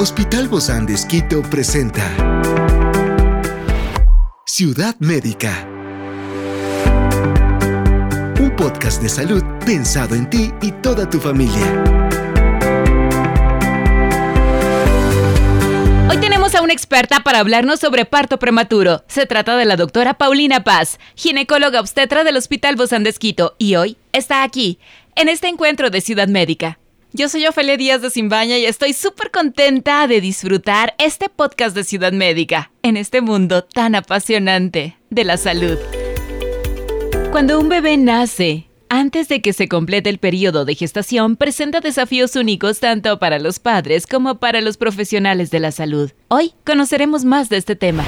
Hospital Bozán de Esquito presenta Ciudad Médica. Un podcast de salud pensado en ti y toda tu familia. Hoy tenemos a una experta para hablarnos sobre parto prematuro. Se trata de la doctora Paulina Paz, ginecóloga obstetra del Hospital Bozán de Esquito, y hoy está aquí, en este encuentro de Ciudad Médica. Yo soy Ofelia Díaz de Simbaña y estoy súper contenta de disfrutar este podcast de Ciudad Médica en este mundo tan apasionante de la salud. Cuando un bebé nace, antes de que se complete el periodo de gestación, presenta desafíos únicos tanto para los padres como para los profesionales de la salud. Hoy conoceremos más de este tema.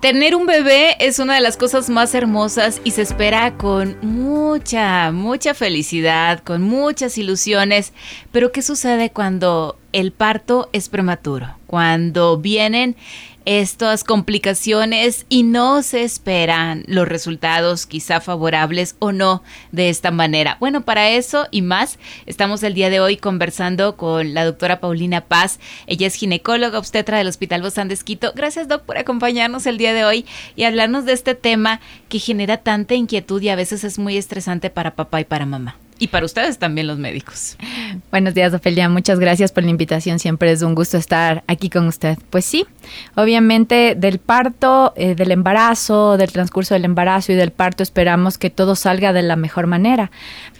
Tener un bebé es una de las cosas más hermosas y se espera con mucha, mucha felicidad, con muchas ilusiones. Pero ¿qué sucede cuando el parto es prematuro? Cuando vienen estas complicaciones y no se esperan los resultados quizá favorables o no de esta manera. Bueno, para eso y más, estamos el día de hoy conversando con la doctora Paulina Paz. Ella es ginecóloga obstetra del Hospital Bozán de Esquito. Gracias, doc, por acompañarnos el día de hoy y hablarnos de este tema que genera tanta inquietud y a veces es muy estresante para papá y para mamá. Y para ustedes también los médicos. Buenos días, Ofelia. Muchas gracias por la invitación. Siempre es un gusto estar aquí con usted. Pues sí, obviamente del parto, eh, del embarazo, del transcurso del embarazo y del parto esperamos que todo salga de la mejor manera.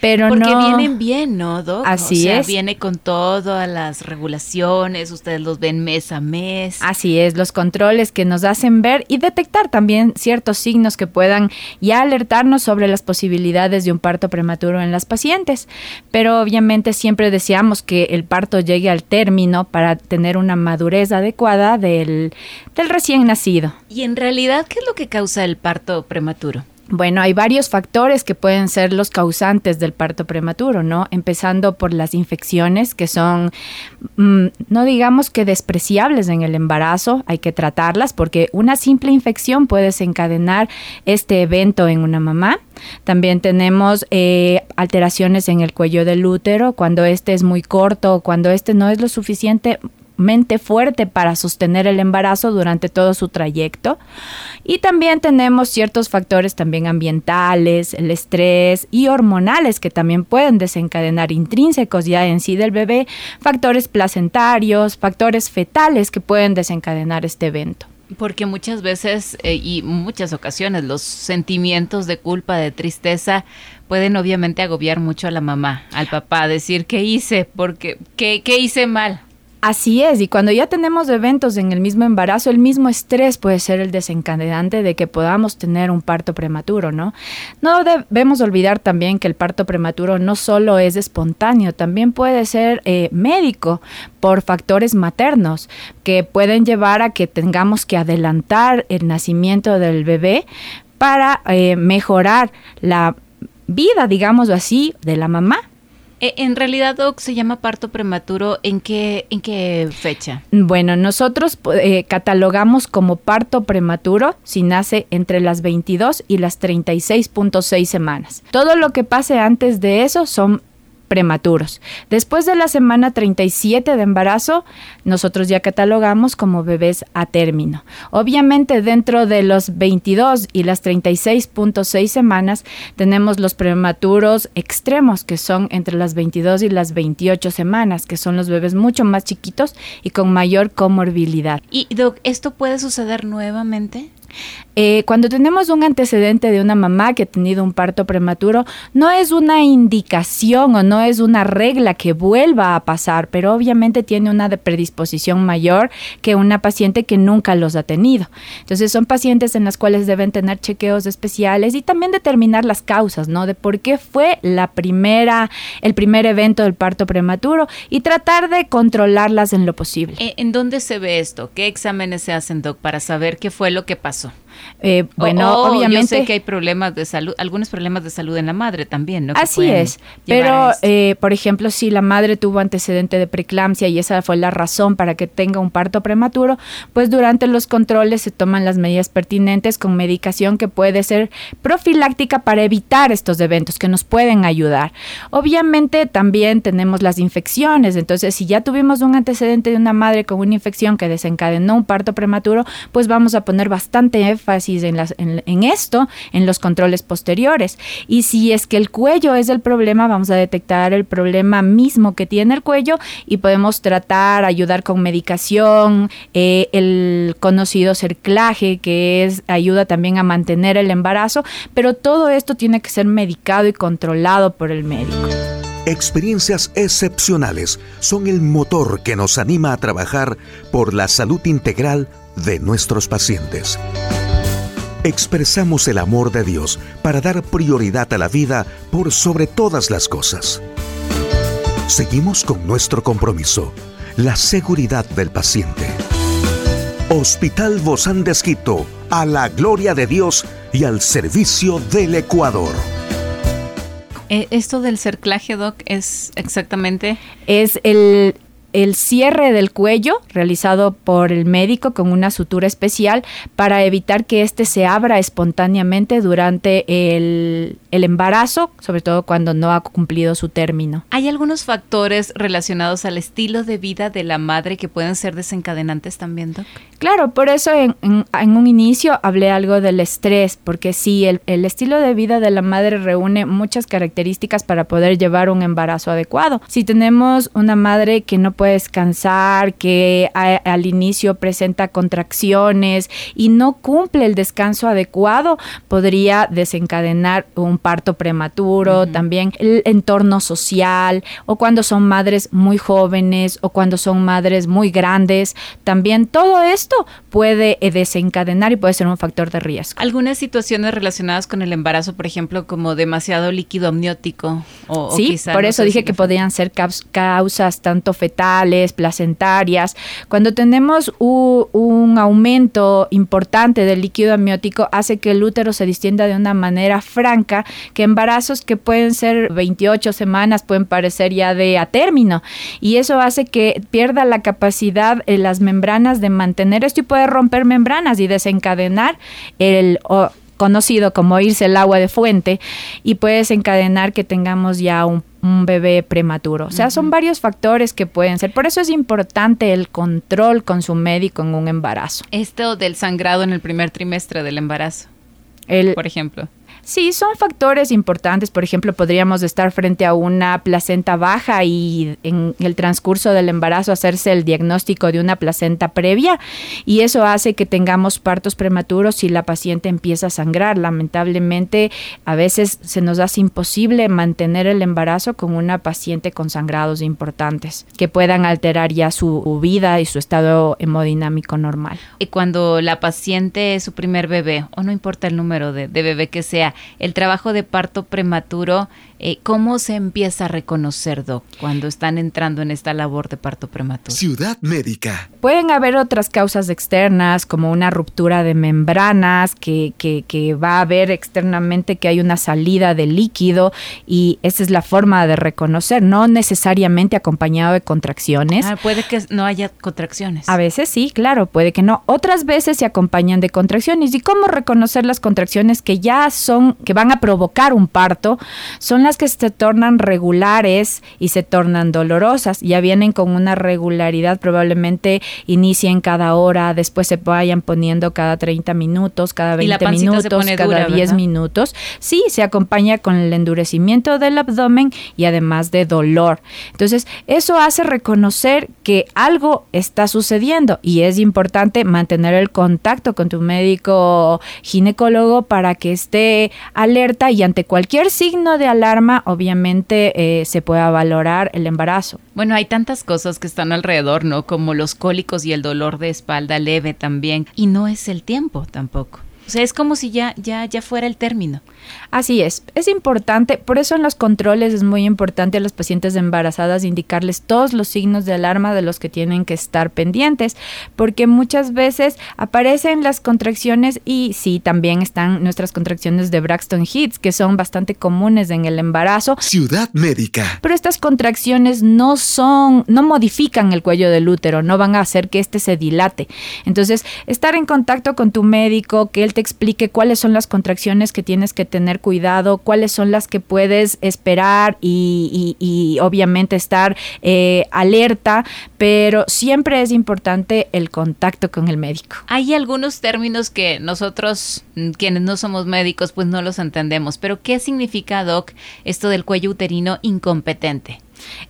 Pero Porque vienen bien, ¿no, Doc? Así o sea, es. Viene con todas las regulaciones, ustedes los ven mes a mes. Así es, los controles que nos hacen ver y detectar también ciertos signos que puedan ya alertarnos sobre las posibilidades de un parto prematuro en las pacientes. Pero obviamente siempre deseamos que el parto llegue al término para tener una madurez adecuada del, del recién nacido. Y en realidad, ¿qué es lo que causa el parto prematuro? Bueno, hay varios factores que pueden ser los causantes del parto prematuro, ¿no? Empezando por las infecciones que son, mm, no digamos que despreciables en el embarazo, hay que tratarlas porque una simple infección puede desencadenar este evento en una mamá. También tenemos eh, alteraciones en el cuello del útero, cuando este es muy corto cuando este no es lo suficiente mente fuerte para sostener el embarazo durante todo su trayecto. Y también tenemos ciertos factores también ambientales, el estrés y hormonales que también pueden desencadenar intrínsecos ya en sí del bebé, factores placentarios, factores fetales que pueden desencadenar este evento. Porque muchas veces eh, y muchas ocasiones los sentimientos de culpa, de tristeza, pueden obviamente agobiar mucho a la mamá, al papá, decir, ¿qué hice? Porque, ¿qué, qué hice mal? Así es, y cuando ya tenemos eventos en el mismo embarazo, el mismo estrés puede ser el desencadenante de que podamos tener un parto prematuro, ¿no? No debemos olvidar también que el parto prematuro no solo es espontáneo, también puede ser eh, médico por factores maternos que pueden llevar a que tengamos que adelantar el nacimiento del bebé para eh, mejorar la vida, digámoslo así, de la mamá. Eh, en realidad, Doc, se llama parto prematuro. ¿En qué, en qué fecha? Bueno, nosotros eh, catalogamos como parto prematuro si nace entre las 22 y las 36.6 semanas. Todo lo que pase antes de eso son prematuros. Después de la semana 37 de embarazo, nosotros ya catalogamos como bebés a término. Obviamente dentro de los 22 y las 36.6 semanas tenemos los prematuros extremos que son entre las 22 y las 28 semanas, que son los bebés mucho más chiquitos y con mayor comorbilidad. Y Doc, ¿esto puede suceder nuevamente? Eh, cuando tenemos un antecedente de una mamá que ha tenido un parto prematuro, no es una indicación o no es una regla que vuelva a pasar, pero obviamente tiene una predisposición mayor que una paciente que nunca los ha tenido. Entonces son pacientes en las cuales deben tener chequeos especiales y también determinar las causas, ¿no? De por qué fue la primera, el primer evento del parto prematuro y tratar de controlarlas en lo posible. ¿En dónde se ve esto? ¿Qué exámenes se hacen, Doc, para saber qué fue lo que pasó? Eh, bueno, obviamente. Yo sé que hay problemas de salud, algunos problemas de salud en la madre también, ¿no? Así es. Pero, eh, por ejemplo, si la madre tuvo antecedente de preeclampsia y esa fue la razón para que tenga un parto prematuro, pues durante los controles se toman las medidas pertinentes con medicación que puede ser profiláctica para evitar estos eventos que nos pueden ayudar. Obviamente también tenemos las infecciones, entonces si ya tuvimos un antecedente de una madre con una infección que desencadenó un parto prematuro, pues vamos a poner bastante énfasis en, las, en, esto, en los controles posteriores. Y si es que el cuello es el problema, vamos a detectar el problema mismo que tiene el cuello y podemos tratar, ayudar con medicación, eh, el conocido cerclaje, que es ayuda también a mantener el embarazo, pero todo esto tiene que ser medicado y controlado por el médico. Experiencias excepcionales son el motor que nos anima a trabajar por la salud integral de nuestros pacientes. Expresamos el amor de Dios para dar prioridad a la vida por sobre todas las cosas. Seguimos con nuestro compromiso, la seguridad del paciente. Hospital Bozán de a la gloria de Dios y al servicio del Ecuador. Eh, esto del cerclaje, Doc, es exactamente... Es el el cierre del cuello realizado por el médico con una sutura especial para evitar que éste se abra espontáneamente durante el, embarazo, sobre todo cuando no ha cumplido su término. ¿Hay algunos factores relacionados al estilo de vida de la madre que pueden ser desencadenantes también, Doc? Claro, por eso en, un inicio hablé algo del estrés, porque sí, el, el estilo de vida de la madre reúne muchas características para poder llevar un embarazo adecuado. Si tenemos una madre que no puede descansar, que al inicio presenta contracciones y no cumple el descanso adecuado, podría desencadenar un parto prematuro, también el entorno social o cuando son madres muy jóvenes o cuando son madres muy grandes, también todo esto puede eh, desencadenar y puede ser un factor de riesgo. Algunas situaciones relacionadas con el embarazo, por ejemplo, como demasiado líquido amniótico o, sí, por eso dije que podrían ser causas tanto fetales placentarias. Cuando tenemos un aumento importante del líquido amniótico, hace que el útero se distienda de una manera franca, que embarazos que pueden ser 28 semanas pueden parecer ya de a término. Y eso hace que pierda la capacidad en las membranas de mantener esto y puede romper membranas y desencadenar el conocido como irse el agua de fuente y puede desencadenar que tengamos ya un un bebé prematuro. O sea, son varios factores que pueden ser. Por eso es importante el control con su médico en un embarazo. Esto del sangrado en el primer trimestre del embarazo, el, por ejemplo. Sí, son factores importantes. Por ejemplo, podríamos estar frente a una placenta baja y en el transcurso del embarazo hacerse el diagnóstico de una placenta previa y eso hace que tengamos partos prematuros si la paciente empieza a sangrar. Lamentablemente, a veces se nos hace imposible mantener el embarazo con una paciente con sangrados importantes que puedan alterar ya su vida y su estado hemodinámico normal. Y cuando la paciente es su primer bebé, o no importa el número de, de bebé que sea, el trabajo de parto prematuro, eh, ¿cómo se empieza a reconocer, Doc, cuando están entrando en esta labor de parto prematuro? Ciudad Médica. Pueden haber otras causas externas, como una ruptura de membranas, que, que, va a haber externamente que hay una salida de líquido y esa es la forma de reconocer, no necesariamente acompañado de contracciones. Ah, puede que no haya contracciones. A veces sí, claro, puede que no. Otras veces se acompañan de contracciones. ¿Y cómo reconocer las contracciones que ya son que van a provocar un parto, son las que se tornan regulares y se tornan dolorosas. Ya vienen con una regularidad, probablemente inicien cada hora, después se vayan poniendo cada 30 minutos, cada 20 minutos, cada 10 minutos. Sí, se acompaña con el endurecimiento del abdomen y además de dolor. Entonces, eso hace reconocer que algo está sucediendo y es importante mantener el contacto con tu médico ginecólogo para que esté alerta y ante cualquier signo de alarma, obviamente eh, se pueda valorar el embarazo. Bueno, hay tantas cosas que están alrededor, ¿no? Como los cólicos y el dolor de espalda leve también. Y no es el tiempo tampoco. O sea, es como si ya, ya, ya fuera el término. Así es, es importante, por eso en los controles es muy importante a las pacientes embarazadas indicarles todos los signos de alarma de los que tienen que estar pendientes, porque muchas veces aparecen las contracciones y sí, también están nuestras contracciones de Braxton Hits, que son bastante comunes en el embarazo. Ciudad médica. Pero estas contracciones no son, no modifican el cuello del útero, no van a hacer que éste se dilate. Entonces, estar en contacto con tu médico, que él te explique cuáles son las contracciones que tienes que tener cuidado, cuáles son las que puedes esperar y, obviamente estar eh, alerta, pero siempre es importante el contacto con el médico. Hay algunos términos que nosotros, mm, quienes no somos médicos, pues no los entendemos, pero ¿qué significa, Doc, esto del cuello uterino incompetente?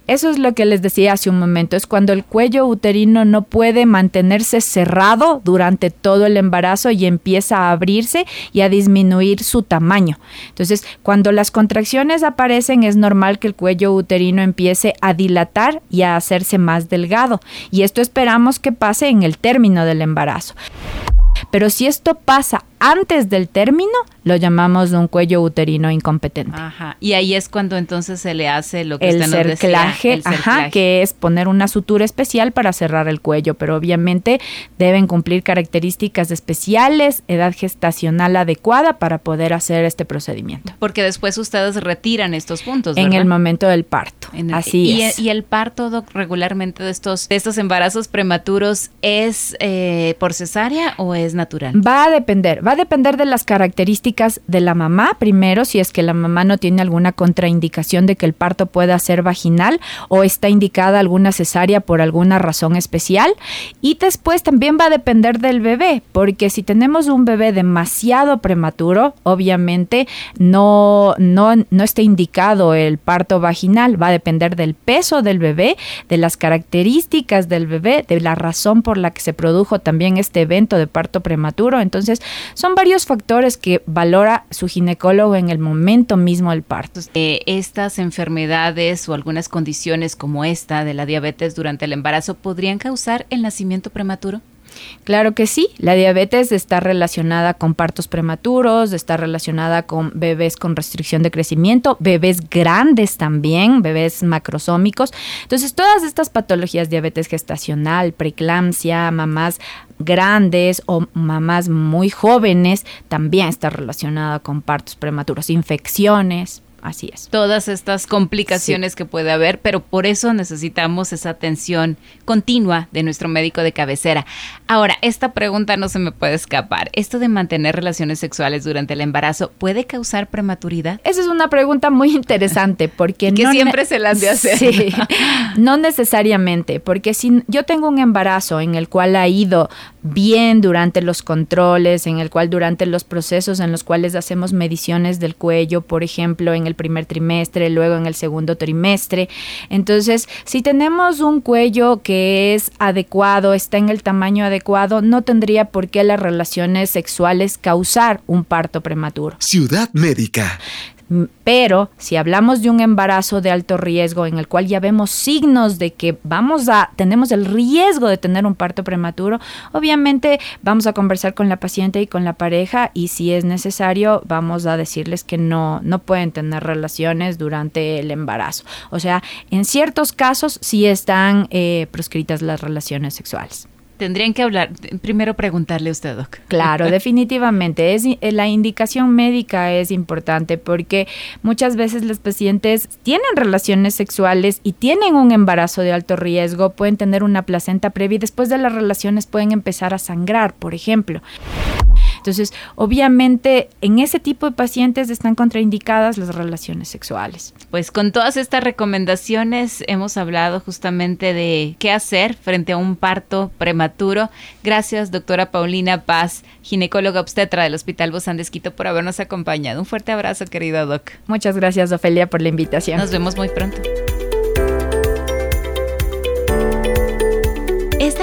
Eso es lo que les decía hace un momento, es cuando el cuello uterino no puede mantenerse cerrado durante todo el embarazo y empieza a abrirse y a disminuir su tamaño. Entonces, cuando las contracciones aparecen, es normal que el cuello uterino empiece a dilatar y a hacerse más delgado. Y esto esperamos que pase en el término del embarazo. Pero si esto pasa antes del término, lo llamamos un cuello uterino incompetente. Ajá. Y ahí es cuando entonces se le hace lo que el usted cerclaje, el ajá, que es poner una sutura especial para cerrar el cuello, pero obviamente deben cumplir características especiales, edad gestacional adecuada para poder hacer este procedimiento. Porque después ustedes retiran estos puntos. En el momento del parto. Así y, es. Y el parto doc, regularmente de estos, de estos embarazos prematuros es eh, por cesárea o es natural? Va a depender, va a depender de las características de la mamá, primero, si es que la mamá no tiene alguna contraindicación de que el parto pueda ser vaginal o está indicada alguna cesárea por alguna razón especial. Y después también va a depender del bebé, porque si tenemos un bebé demasiado prematuro, obviamente no, no, no está indicado el parto vaginal, va a depender del peso del bebé, de las características del bebé, de la razón por la que se produjo también este evento de parto prematuro. Entonces, son varios factores que valora su ginecólogo en el momento mismo del parto. Estas enfermedades o algunas condiciones como esta de la diabetes durante el embarazo podrían causar el nacimiento prematuro? Claro que sí, la diabetes está relacionada con partos prematuros, está relacionada con bebés con restricción de crecimiento, bebés grandes también, bebés macrosómicos. Entonces, todas estas patologías, diabetes gestacional, preeclampsia, mamás grandes o mamás muy jóvenes, también está relacionada con partos prematuros, infecciones. Así es. Todas estas complicaciones que puede haber, pero por eso necesitamos esa atención continua de nuestro médico de cabecera. Ahora, esta pregunta no se me puede escapar. ¿Esto de mantener relaciones sexuales durante el embarazo puede causar prematuridad? Esa es una pregunta muy interesante porque que siempre se las de hacer. Sí, no necesariamente, porque si yo tengo un embarazo en el cual ha ido bien durante los controles, en el cual durante los procesos en los cuales hacemos mediciones del cuello, por ejemplo, en el primer trimestre, luego en el segundo trimestre. Entonces, si tenemos un cuello que es adecuado, está en el tamaño adecuado, no tendría por qué las relaciones sexuales causar un parto prematuro. Ciudad médica. Pero si hablamos de un embarazo de alto riesgo en el cual ya vemos signos de que vamos a, tenemos el riesgo de tener un parto prematuro, obviamente vamos a conversar con la paciente y con la pareja y si es necesario vamos a decirles que no, no pueden tener relaciones durante el embarazo. O sea, en ciertos casos sí están eh, proscritas las relaciones sexuales. Tendrían que hablar, primero preguntarle a usted, Doc. Claro, definitivamente. Es, eh, la indicación médica es importante porque muchas veces los pacientes tienen relaciones sexuales y tienen un embarazo de alto riesgo, pueden tener una placenta previa y después de las relaciones pueden empezar a sangrar, por ejemplo. Entonces, obviamente, en ese tipo de pacientes están contraindicadas las relaciones sexuales. Pues con todas estas recomendaciones hemos hablado justamente de qué hacer frente a un parto prematuro. Gracias, doctora Paulina Paz, ginecóloga obstetra del Hospital Bozán de Esquito, por habernos acompañado. Un fuerte abrazo, querido doc. Muchas gracias, Ofelia, por la invitación. Nos vemos muy pronto.